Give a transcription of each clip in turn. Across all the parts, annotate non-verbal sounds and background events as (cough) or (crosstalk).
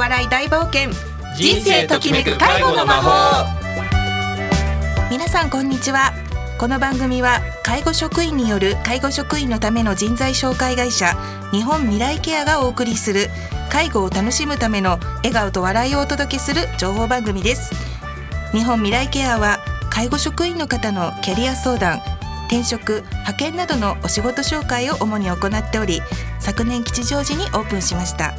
笑い大冒険。人生ときめく介護の魔法。皆さんこんにちは。この番組は介護職員による介護職員のための人材紹介会社日本未来ケアがお送りする介護を楽しむための笑顔と笑いをお届けする情報番組です。日本未来ケアは介護職員の方のキャリア相談転職派遣などのお仕事紹介を主に行っており昨年吉祥寺にオープンしました。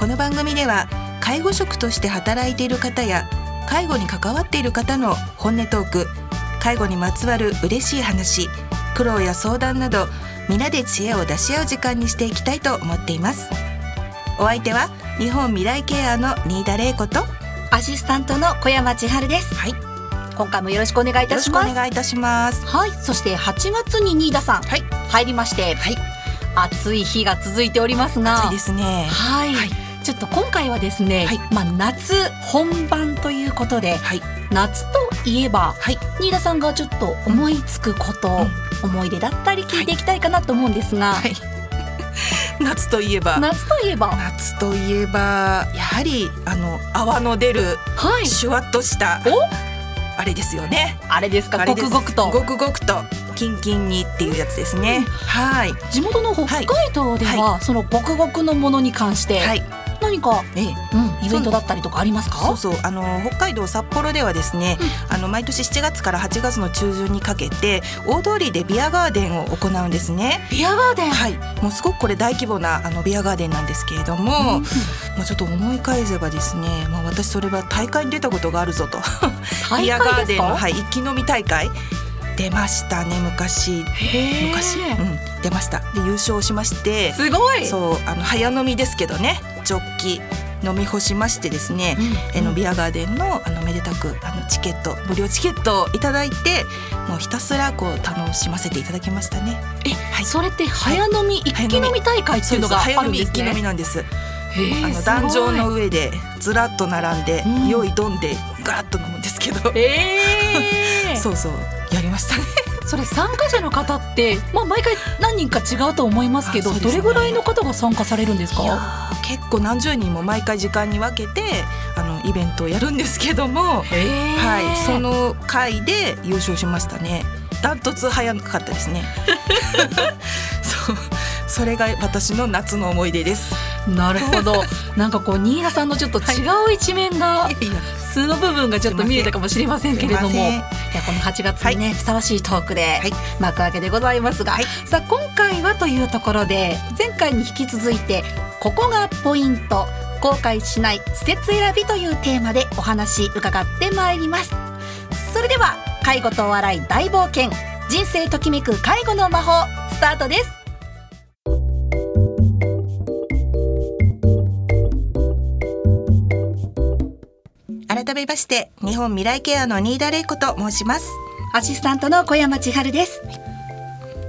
この番組では介護職として働いている方や介護に関わっている方の本音トーク介護にまつわる嬉しい話苦労や相談など皆で知恵を出し合う時間にしていきたいと思っています。お相手は日本未来ケアの新田玲子とアシスタントの小山千春です。はい。今回もよろしくお願いいよろしくおたします願いいたします。はい。そして8月に新田さん、はい。入りまして、はい。暑い日が続いておりますが。暑いですね。はい、はいちょっと今回はですね、はい。まあ夏本番ということではい。夏といえばはい。新田さんがちょっと思いつくこと、思い出だったり聞いていきたいかなと思うんですが、はい。(laughs) 夏といえば。夏といえば。夏といえばやはりあの泡の出るはい。シュワッとしたお？あれですよね。あれですか？ごくごくと。ごくごくとキンキンにっていうやつですね、はい。地元の北海道では、そのごくごくのものに関してはい何か、ええ。うん、イベントだったりとかありますか？そうそう。あの北海道札幌ではですね、あの毎年7月から8月の中旬にかけて大通りでビアガーデンを行うんですね。ビアガーデン、はい、もうすごくこれ大規模なあのビアガーデンなんですけれども、うん。もうちょっと思い返せばですね、まあ私それは大会に出たことがあるぞと、大ビアガーデンのはい一気飲み大会。出ましたね昔。昔、うん、出ました。で優勝しまして。すごい。そうあの早飲みですけどねジョッキ飲み干しましてですね、あのビアガーデンのあのめでたくあのチケット無料チケットをいただいてもうひたすらこう楽しませていただきましたね。え、はいそれって早飲み、一気飲み大会っていうのがあ早るんです飲み一気飲みね。なんです。あの壇上の上でずらっと並んで、うん用意どんでガラッと飲むんですけど、えー (laughs) そうそうやりましたね。それ参加者の方って、まあ毎回何人か違うと思いますけど、ねどれぐらいの方が参加されるんですいやか。ー結構何十人も毎回時間に分けてあのイベントをやるんですけども、はい、その回で優勝しましたね。ダントツ早かったですね。(laughs) そう、それが私の夏の思い出です。なるほど。なんかこう新田さんのちょっと違う一面が、(laughs) 素の部分がちょっと見えたかもしれませんけれども。すいやこの8月にね、ふさわしいトークではい。幕開けでございますが、はい。さあ今回はというところで前回に引き続いてここがポイント。後悔しない施設選びというテーマでお話伺ってまいります。それでは介護とお笑い大冒険。人生ときめく介護の魔法スタートです改めまして日本未来ケアの新田玲子と申します。アシスタントの小山千春です。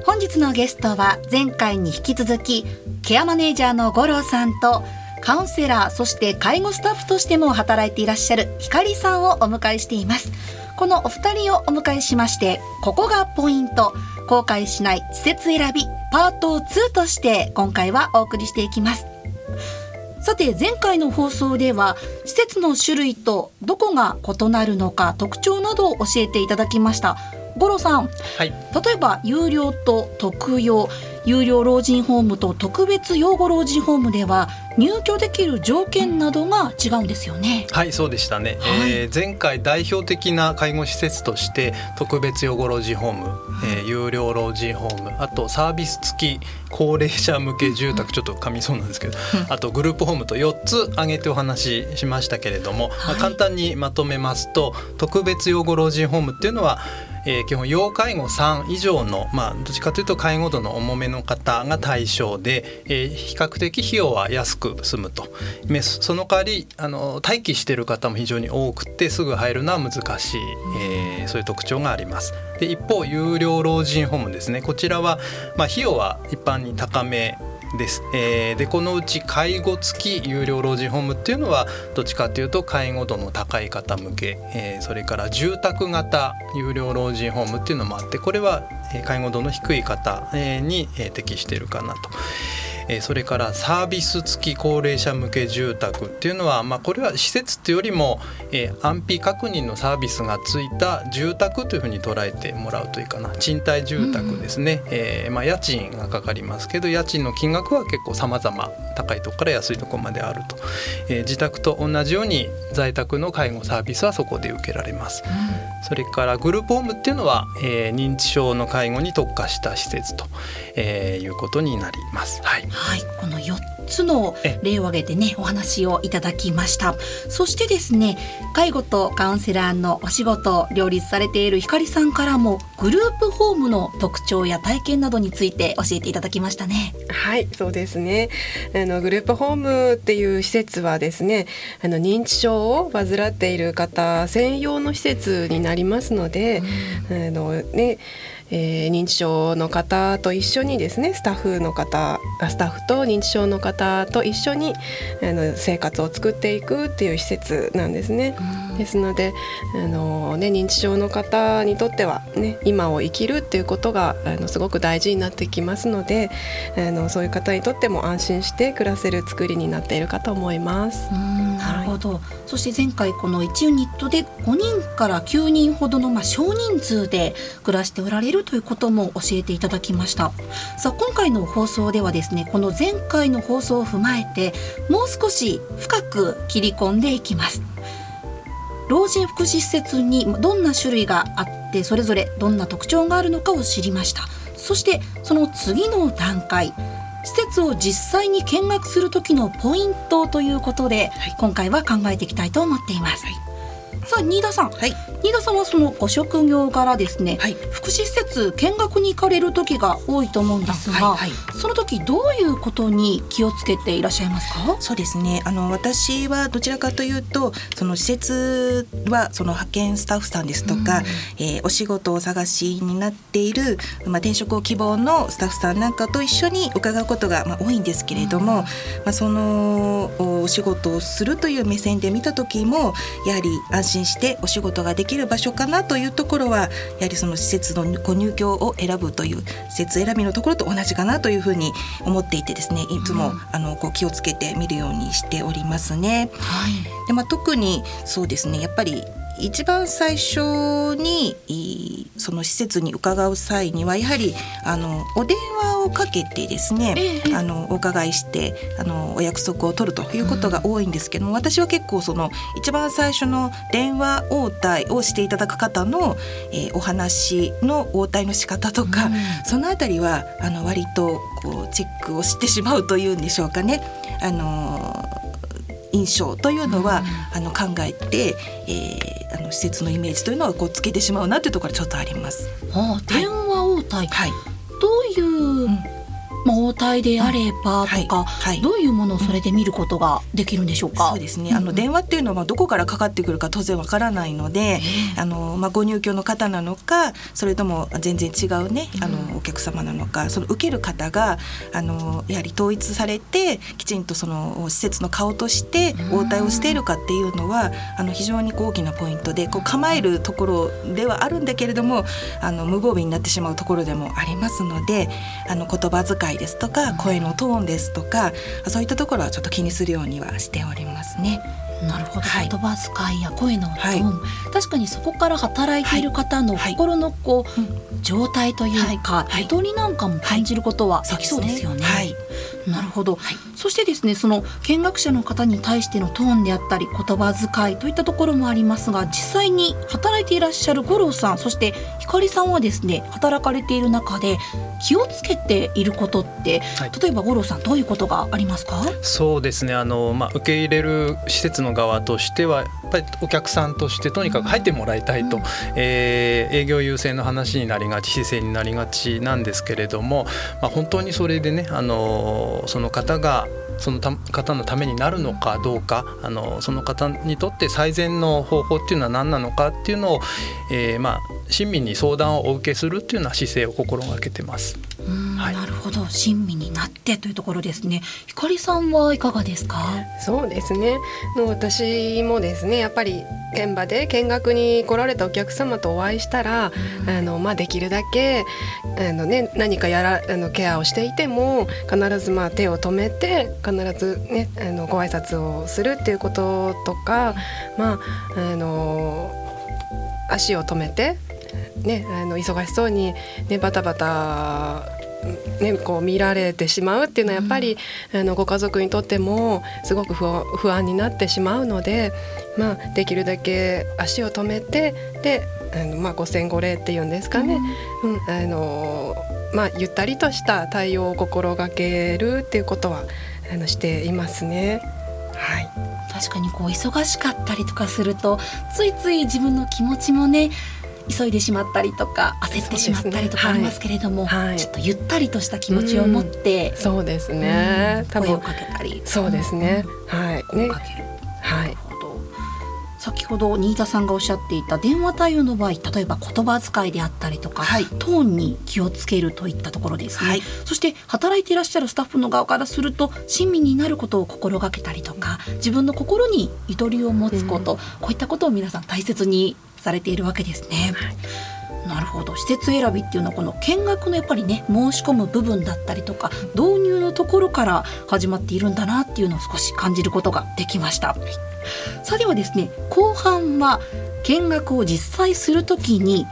本日のゲストは前回に引き続きケアマネージャーの五郎さんとカウンセラーそして介護スタッフとしても働いていらっしゃる光さんをお迎えしています。このお二人をお迎えしましてここがポイント。後悔しない施設選びパート2として今回はお送りしていきます。さて前回の放送では施設の種類とどこが異なるのか特徴などを教えていただきました。五郎さん。はい、例えば有料と特養有料老人ホームと特別養護老人ホームでは入居できる条件などが違うんですよね。はい、そうでしたね、はい。えー前回代表的な介護施設として特別養護老人ホーム、えー有料老人ホームあとサービス付き高齢者向け住宅ちょっと噛みそうなんですけどあとグループホームと4つ挙げてお話ししましたけれども、まあはい。簡単にまとめますと特別養護老人ホームっていうのはえー基本要介護3以上の、まあ、どっちかというと介護度の重めの方が対象で、えー比較的費用は安く済むとその代わりあの待機している方も非常に多くてすぐ入るのは難しい、えーそういう特徴があります。で一方有料老人ホームですねこちらは、まあ、費用は一般に高めです、えーでこのうち介護付き有料老人ホームっていうのはどっちかというと介護度の高い方向け、えーそれから住宅型有料老人ホームっていうのもあってこれは介護度の低い方に適しているかなと。えー、それからサービス付き高齢者向け住宅っていうのは、まあ、これは施設っていうよりも、えー、安否確認のサービスがついた住宅というふうに捉えてもらうといいかな賃貸住宅ですね、うん、えー、まあ、家賃がかかりますけど家賃の金額は結構様々高いとこから安いところまであると、えー、自宅と同じように在宅の介護サービスはそこで受けられます。うん。それからグループホームっていうのは、えー、認知症の介護に特化した施設と、えー、いうことになります。はい、はい、この4つの例を挙げてねお話をいただきました。そしてですね介護とカウンセラーのお仕事を両立されている光さんからもグループホームの特徴や体験などについて教えていただきましたね。はいそうですね。あのグループホームっていう施設はですねあの認知症を患っている方専用の施設になりますので、うん、あのねえー、認知症の方と一緒にですねスタッフの方スタッフと認知症の方と一緒にあの生活を作っていくっていう施設なんですね。ですのであの、ね、認知症の方にとっては、ね、今を生きるっていうことがあのすごく大事になってきますのであのそういう方にとっても安心して暮らせる作りになっているかと思います。なるほど、はい、そして前回この1ユニットで5人から9人ほどの、まあ、少人数で暮らしておられるということも教えていただきました。さあ今回の放送ではですねこの前回の放送を踏まえてもう少し深く切り込んでいきます老人福祉施設にどんな種類があってそれぞれどんな特徴があるのかを知りました。そしてその次の段階施設を実際に見学する時のポイントということで、はい、今回は考えていきたいと思っています。はいさあ新田さん、はい、新田さんはそのご職業柄ですね、はい、福祉施設見学に行かれる時が多いと思うんですが、はいはい、その時どういうことに気をつけていらっしゃいますか？そうですね。あの私はどちらかというとその施設はその派遣スタッフさんですとか、うん、えー、お仕事を探しになっている、まあ、転職を希望のスタッフさんなんかと一緒に伺うことが、まあ、多いんですけれども、うん、まあ、そのお仕事をするという目線で見た時もやはり安心してお仕事ができる場所かなというところはやはりその施設のご入居を選ぶという施設選びのところと同じかなというふうに思っていてですねいつも、あのこう気をつけて見るようにしておりますね。はい、でまあ、特にそうですねやっぱり一番最初にその施設に伺う際にはやはりあのお電話をかけてですね、ええ、あのお伺いしてあのお約束を取るということが多いんですけども、うん、私は結構その一番最初の電話応対をしていただく方の、えー、お話の応対の仕方とか、うん、そのあたりはあの割とこうチェックをしてしまうというんでしょうかね。あの印象というのは、うん、あの考えて、えー、あの施設のイメージというのはこうつけてしまうなというところちょっとあります。はあ、電話応対、はい、どういう、うんまあ、応対であればとか、うんはいはい、どういうものをそれで見ることができるんでしょうか？そうですね。あの電話っていうのはどこからかかってくるか当然わからないので、あのまあご入居の方なのか、それとも全然違うねあのお客様なのか、その受ける方があのやはり統一されてきちんとその施設の顔として応対をしているかっていうのはあの非常に大きなポイントで、こう構えるところではあるんだけれども、あの無防備になってしまうところでもありますので、あの言葉遣いですとか声のトーンですとかそういったところはちょっと気にするようにはしておりますね。なるほど、はい、言葉遣いや声のトーン、はい、確かにそこから働いている方の心のこう、はい、状態というか、はい、人になんかも感じることはできそうですよね。はいなるほど、はい、そしてですねその見学者の方に対してのトーンであったり言葉遣いといったところもありますが実際に働いていらっしゃる五郎さんそして光さんはですね働かれている中で気をつけていることって、はい、例えば五郎さんどういうことがありますか？そうですね。あの、まあ、受け入れる施設の側としてはやっぱりお客さんとしてとにかく入ってもらいたいと、うん、えー、営業優先の話になりがち姿勢になりがちなんですけれども、まあ、本当にそれでねあのその方がその方のためになるのかどうかあのその方にとって最善の方法っていうのは何なのかっていうのを、えー、まあ親身に相談をお受けするっていうような姿勢を心がけてます。はい、なるほど親身にななってというところですね。ひかりさんはいかがですか？そうですね。の私もですね、やっぱり現場で見学に来られたお客様とお会いしたら、うん、あのまあできるだけあのね何かやらあのケアをしていても必ずまあ手を止めて必ずねあのご挨拶をするっていうこととか、まああの足を止めてね、あの忙しそうに、ね、バタバタね、こう見られてしまうっていうのはやっぱり、うん、あのご家族にとってもすごく不安になってしまうので、まあ、できるだけ足を止めてであの、まあ、五千五礼っていうんですかね、うん、うん、あのまあ、ゆったりとした対応を心がけるっていうことはあのしていますね。はい。確かにこう忙しかったりとかするとついつい自分の気持ちもね急いでしまったりとか焦ってしまったりとかありますけれども、ねはい、ちょっとゆったりとした気持ちを持って、うん、そうですね、うん、声をかけたり。そうですね、はい。ね。はい先ほど新田さんがおっしゃっていた電話対応の場合例えば言葉遣いであったりとか、はい、トーンに気をつけるといったところですね、はい、そして働いていらっしゃるスタッフの側からすると親身になることを心がけたりとか自分の心にゆとりを持つこと、うん、こういったことを皆さん大切にされているわけですね。なるほど。施設選びっていうのはこの見学のやっぱりね申し込む部分だったりとか導入のところから始まっているんだなっていうのを少し感じることができました。さあではですね後半は見学を実際する時に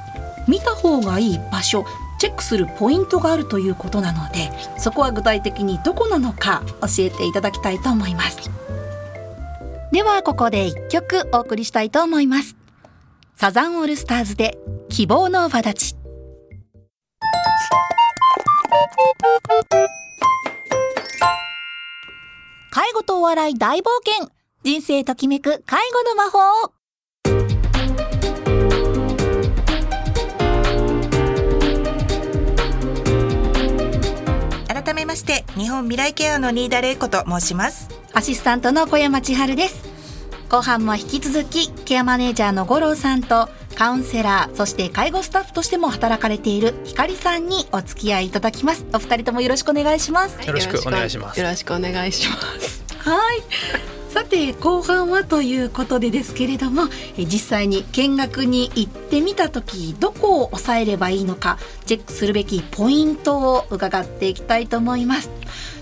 見た方がいい場所チェックするポイントがあるということなのでそこは具体的にどこなのか教えていただきたいと思います。ではここで一曲お送りしたいと思います。サザンオールスターズで希望の輪立ち。介護とお笑い大冒険。人生ときめく介護の魔法改めまして日本未来ケアの新田玲子と申します。アシスタントの小山千春です。後半も引き続きケアマネージャーの五郎さんとカウンセラーそして介護スタッフとしても働かれているひかりさんにお付き合いいただきます。お二人ともよろしくお願いします。よろしくお願いしますよろしくお願いします。はいさて後半はということでですけれども実際に見学に行ってみた時どこを抑えればいいのかチェックするべきポイントを伺っていきたいと思います。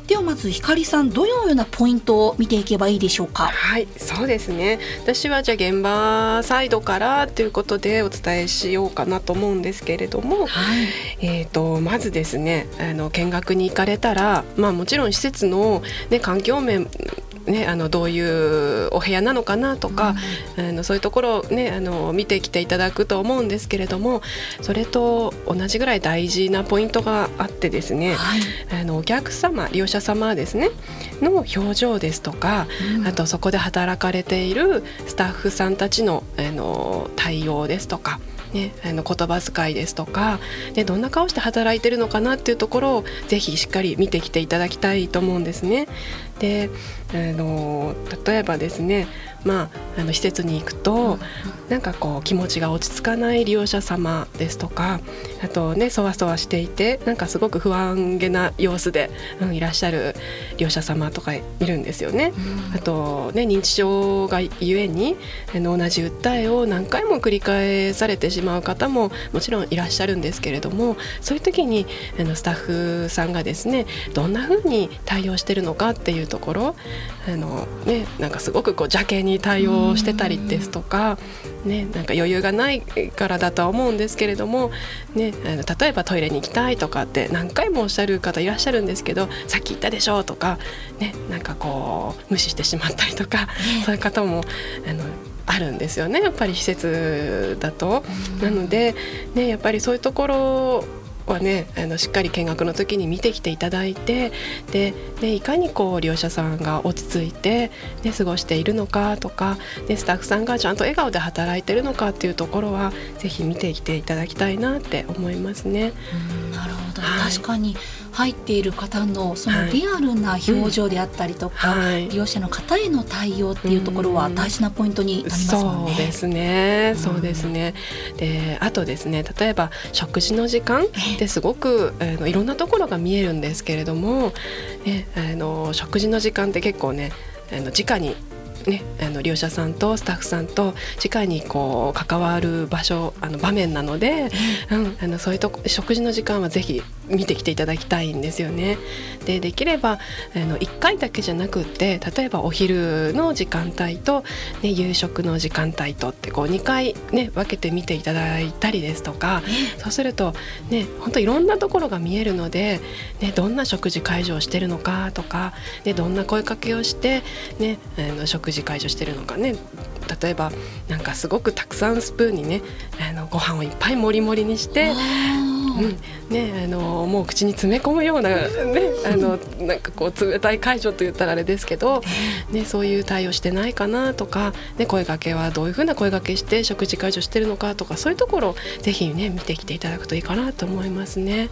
ではまずひかりさんどのようなポイントを見ていけばいいでしょうか？はいそうですね。私はじゃあ現場サイドからということでお伝えしようかなと思うんですけれども、はい、えーと、まずですねあの見学に行かれたら、まあ、もちろん施設の、ね、環境面ね、あのどういうお部屋なのかなとか、うん、あのそういうところを、ね、あの見てきていただくと思うんですけれどもそれと同じぐらい大事なポイントがあってですね、はい、あのお客様利用者様ですねの表情ですとか、うん、あとそこで働かれているスタッフさんたちのあの対応ですとか。ね、あの言葉遣いですとか、ね、どんな顔して働いてるのかなっていうところをぜひしっかり見てきていただきたいと思うんですね。であの例えばですねまあ、あの施設に行くと、なんかこう気持ちが落ち着かない利用者様ですとかあとねそわそわしていてなんかすごく不安げな様子で、うん、いらっしゃる利用者様とかいるんですよね。あとね認知症がゆえにあの同じ訴えを何回も繰り返されてしまう方ももちろんいらっしゃるんですけれどもそういう時にあのスタッフさんがですねどんな風に対応してるのかっていうところあの、ね、なんかすごくこう邪険に対応してたりですとか、ね、なんか余裕がないからだとは思うんですけれども、ね、あの例えばトイレに行きたいとかって何回もおっしゃる方いらっしゃるんですけどさっき言ったでしょとか、ね、なんかこう無視してしまったりとか、そういう方もあのあるんですよねやっぱり施設だと。なので、ね、やっぱりそういうところはねあのしっかり見学の時に見てきていただいてででいかにこう利用者さんが落ち着いて、ね、過ごしているのかとかでスタッフさんがちゃんと笑顔で働いてるのかっていうところはぜひ見てきていただきたいなって思いますね。なるほど、はい、確かに入っている方のそのリアルな表情であったりとか、はい、利用者の方への対応っていうところは大事なポイントになりますもんね。そうですね。そうですね。で、あとですね、例えば食事の時間ってすごくあのいろんなところが見えるんですけれども、ね、あの食事の時間って結構ね、あの直にね、あの利用者さんとスタッフさんと直にこう関わる場所あの場面なので、うん、あのそういうとこ食事の時間はぜひ見てきていただきたいんですよね。でできればあの1回だけじゃなくって例えばお昼の時間帯と、ね、夕食の時間帯とってこう2回、ね、分けて見ていただいたりですとかそうすると、ね、本当いろんなところが見えるので、ね、どんな食事介助をしてるのかとか、ね、どんな声かけをして、ね、あの食事介助してるのかね例えばなんかすごくたくさんスプーンにねあのご飯をいっぱいもりもりにして。うん。ね、あのもう口に詰め込むような,、ね、あのなんかこう冷たい解除と言ったらあれですけど、ね、そういう対応してないかなとか、ね、声かけはどういうふうな声かけして食事解除してるのかとかそういうところをぜひね見てきていただくといいかなと思いますね。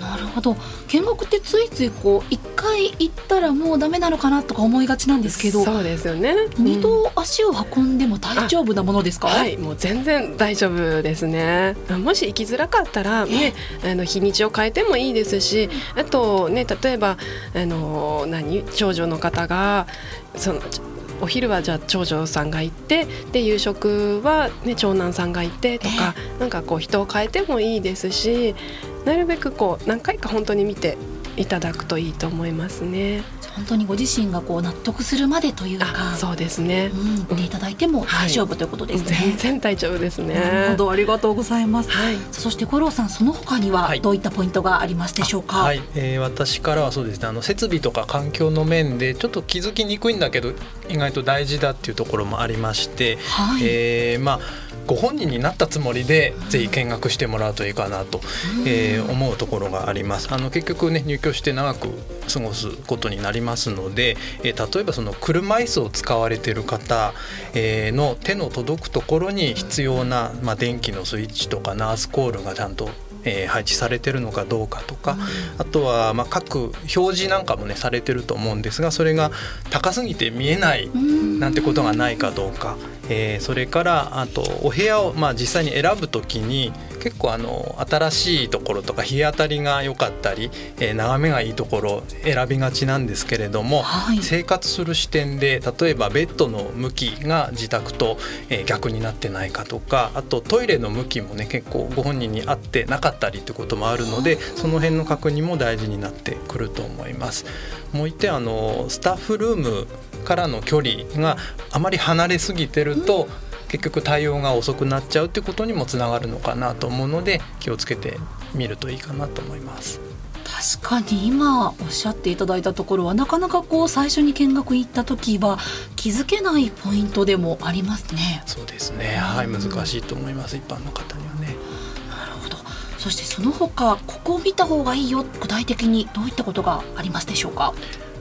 なるほど。見学ってついついこう一回行ったらもうダメなのかなとか思いがちなんですけどそうですよね、二度足を運んでも大丈夫なものですか、はい。もう全然大丈夫ですね。もし行きづらかったらねあの日にちを変えてもいいですしあとね例えばあの何長女の方がそのお昼はじゃあ長女さんが行ってで夕食は、ね、長男さんがいてとか、えー、なんかこう人を変えてもいいですしなるべくこう何回か本当に見ていただくといいと思いますね。本当にご自身がこう納得するまでというか。そうですね、うん、見ていただいても大丈夫、ということですね。全然大丈夫ですね。なるほどありがとうございます、はい、そして五郎さんその他にはどういったポイントがありますでしょうか？はい、えー、私からはそうですね。あの設備とか環境の面でちょっと気づきにくいんだけど意外と大事だっていうところもありまして、はい、えー、まあご本人になったつもりでぜひ見学してもらうといいかなと、えー、思うところがあります。あの結局ね入居して長く過ごすことになりますので、えー、例えばその車椅子を使われている方、えー、の手の届くところに必要な、まあ、電気のスイッチとかナースコールがちゃんとえー、配置されてるのかどうかとか、あとはまあ各表示なんかもねされてると思うんですがそれが高すぎて見えないなんてことがないかどうか、えー、それからあとお部屋をまあ実際に選ぶ時に結構あの新しいところとか日当たりが良かったり、えー、眺めがいいところ選びがちなんですけれども、はい、生活する視点で例えばベッドの向きが自宅と、えー、逆になってないかとかあとトイレの向きもね結構ご本人に合ってなかったりってこともあるのでその辺の確認も大事になってくると思います。もう一点あのスタッフルームからの距離があまり離れすぎてると、結局対応が遅くなっちゃうってことにもつながるのかなと思うので気をつけてみるといいかなと思います。確かに今おっしゃっていただいたところはなかなかこう最初に見学行った時は気づけないポイントでもありますね。そうですね。はい難しいと思います一般の方にはね。なるほど。そしてその他ここを見た方がいいよ具体的にどういったことがありますでしょうか？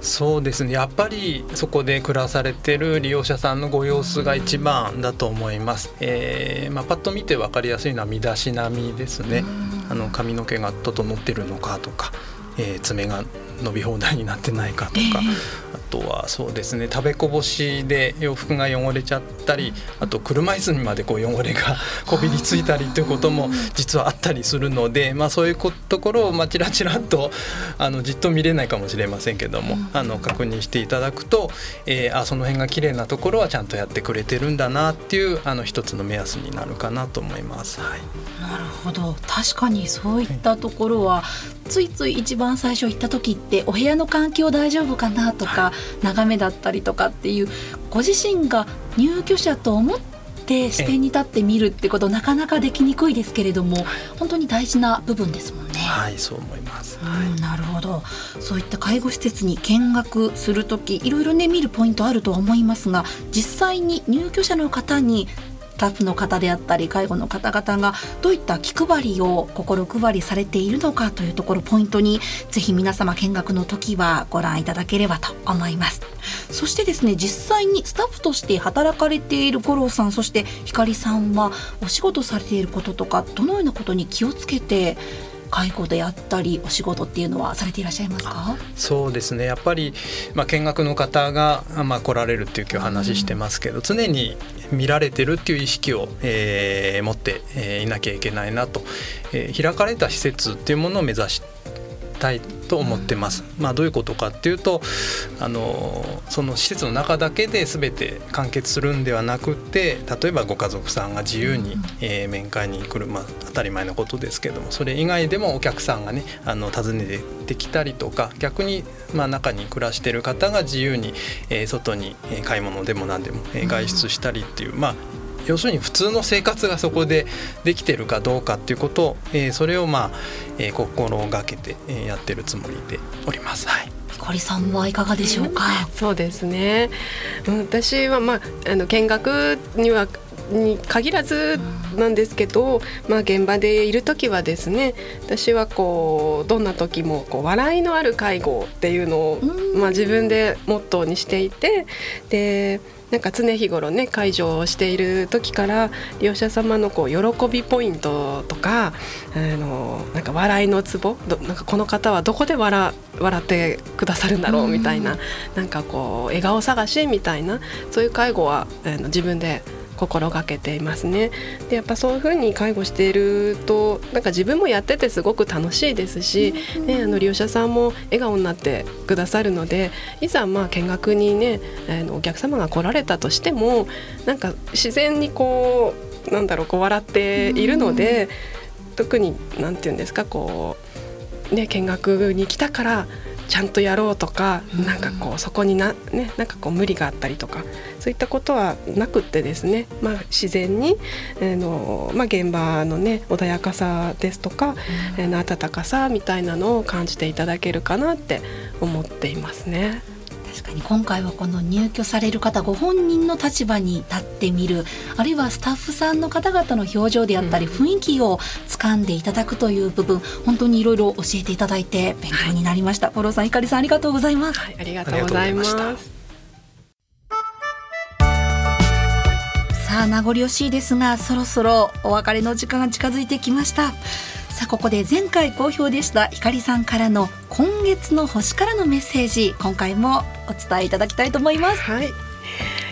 そうですね。やっぱりそこで暮らされてる利用者さんのご様子が一番だと思います、えーまあ、パッと見て分かりやすいのは身だしなみですね。あの髪の毛が整ってるのかとか、えー、爪が伸び放題になってないかとか、えーとはそうですね食べこぼしで洋服が汚れちゃったりあと車椅子にまでこう汚れがこびりついたりということも実はあったりするので、まあ、そういうところをまあちらちらとあのじっと見れないかもしれませんけども、あの確認していただくと、えー、あその辺が綺麗なところはちゃんとやってくれてるんだなっていうあの一つの目安になるかなと思います。はい、なるほど。確かにそういったところは、ついつい一番最初行った時ってお部屋の環境大丈夫かなとか、眺めだったりとかっていうご自身が入居者と思って視点に立って見るってことなかなかできにくいですけれども本当に大事な部分ですもんね。はいそう思います、はい、なるほど。そういった介護施設に見学する時いろいろね見るポイントあるとは思いますが実際に入居者の方にスタッフの方であったり介護の方々がどういった気配りを心配りされているのかというところポイントにぜひ皆様見学の時はご覧いただければと思います。そしてですね実際にスタッフとして働かれている五郎さんそして光さんはお仕事されていることとかどのようなことに気をつけて介護であったりお仕事っていうのはされていらっしゃいますか？そうですね。やっぱり、まあ、見学の方が、まあ、来られるっていう今日話してますけど、うん、常に見られてるっていう意識を、えー、持って、えー、いなきゃいけないなと、えー、開かれた施設っていうものを目指してたいと思ってます。まあ、どういうことかっていうとあのその施設の中だけで全て完結するんではなくて例えばご家族さんが自由に、えー、面会に来る、まあ、当たり前のことですけどもそれ以外でもお客さんがねあの訪ねてきたりとか逆に、まあ、中に暮らしてる方が自由に、えー、外に買い物でも何でも、えー、外出したりっていう、まあ要するに普通の生活がそこでできてるかどうかっていうことを、えー、それをまあ、えー、心がけて、えー、やってるつもりでおります。はい。ひさんはいかがでしょうか？そうですね。私はまああの見学にはに限らずなんですけど、まあ、現場でいる時はですね私はこうどんな時もこう笑いのある介護っていうのを、まあ、自分でモットーにしていてでなんか常日頃ね介助をしている時から利用者様のこう喜びポイントとかあのなんか笑いのツボなんかこの方はどこで笑笑ってくださるんだろうみたいな、うん、なんかこう笑顔探しみたいなそういう介護はあの自分で心がけていますね。でやっぱそういうふうに介護しているとなんか自分もやっててすごく楽しいですし、ね、あの利用者さんも笑顔になってくださるのでいざまあ見学にねあのお客様が来られたとしてもなんか自然にこうなんだろうこう笑っているので、特に何て言うんですかこうね見学に来たからちゃんとやろうとか、うん、なんかこうそこにな,、ね、なんかこう無理があったりとかそういったことはなくってですね、まあ、自然に、えーのまあ、現場のね穏やかさですとか、うん、えー、の温かさみたいなのを感じていただけるかなって思っていますね。確かに今回はこの入居される方ご本人の立場に立ってみるあるいはスタッフさんの方々の表情であったり、雰囲気を掴んでいただくという部分本当にいろいろ教えていただいて勉強になりました。五、郎、さん、ひかりさんありがとうございます。はい、ありがとうございます。さあ名残惜しいですがそろそろお別れの時間が近づいてきましたさあここで前回好評でしたひかりさんからの今月の星からのメッセージ今回もお伝えいただきたいと思います。はい。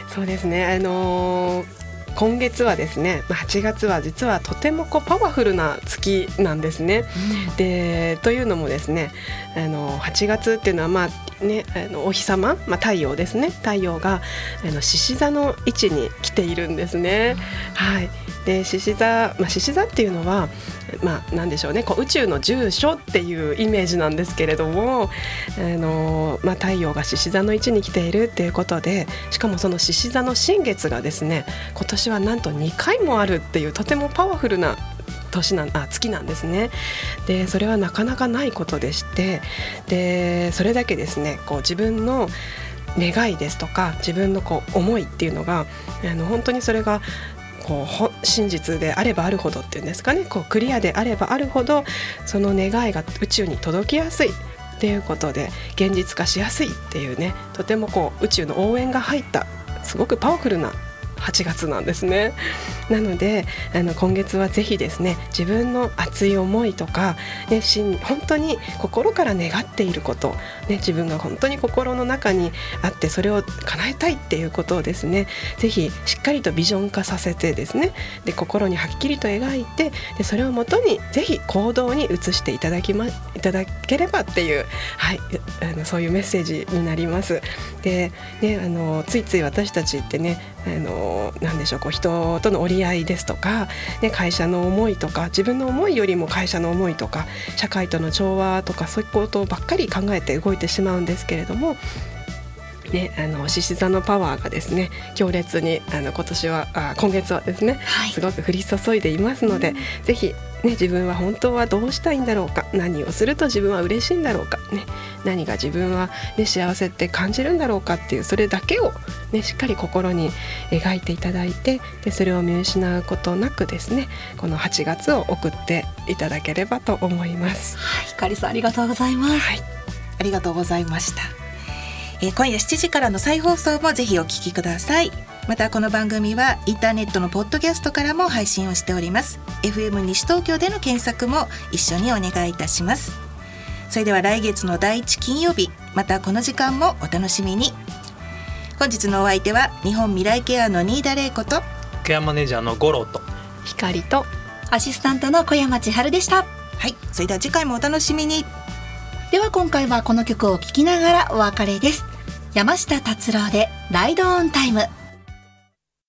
そうですね。あのー今月はですね8月は実はとてもこうパワフルな月なんですね。うん、でというのもですねあの8月っていうのはまあねあのお日様、まあ、太陽ですね。太陽があの獅子座の位置に来ているんですね。はい、で獅子座、まあ、獅子座っていうのはまあ、なんでしょうね。こう宇宙の住所っていうイメージなんですけれどもあの、まあ、太陽が獅子座の位置に来ているっていうことでしかもその獅子座の新月がですね今年はなんと2回もあるっていうとてもパワフルな年なあ月なんですね。でそれはなかなかないことでしてでそれだけですねこう自分の願いですとか自分のこう思いっていうのがあの本当にそれがこう真実であればあるほどっていうんですかね。こうクリアであればあるほどその願いが宇宙に届きやすい。っていうことで現実化しやすいっていうねとてもこう宇宙の応援が入ったすごくパワフルな8月なんですね。なのであの今月はぜひですね自分の熱い思いとか、ね、本当に心から願っていること、ね、自分が本当に心の中にあってそれを叶えたいっていうことをですねぜひしっかりとビジョン化させてですねで心にはっきりと描いてでそれをもとにぜひ行動に移していただきまいただければっていう、はい、あのそういうメッセージになります。でねあのついつい私たちってねあのなでしょうこう人との折り合いですとか、ね、会社の思いとか自分の思いよりも会社の思いとか社会との調和とかそういうことばっかり考えて動いてしまうんですけれどもね、あの獅子座のパワーがですね強烈にあの今年はあ今月はですね、はい、すごく降り注いでいますので、うん、ぜひ、ね、自分は本当はどうしたいんだろうか何をすると自分は嬉しいんだろうか、ね、何が自分は、ね、幸せって感じるんだろうかっていうそれだけを、ね、しっかり心に描いていただいてでそれを見失うことなくですねこの8月を送っていただければと思います。はい、ひかりさんありがとうございます、はい、ありがとうございました。えー、今夜7時からの再放送もぜひお聞きください。またこの番組はインターネットのポッドキャストからも配信をしております。FM 西東京での検索も一緒にお願いいたします。それでは来月の第一金曜日またこの時間もお楽しみに。本日のお相手は日本未来ケアの新田玲子とケアマネージャーの五郎と光とアシスタントの小山千春でした。はいそれでは次回もお楽しみにでは今回はこの曲を聴きながらお別れです。山下達郎でライドオンタイム。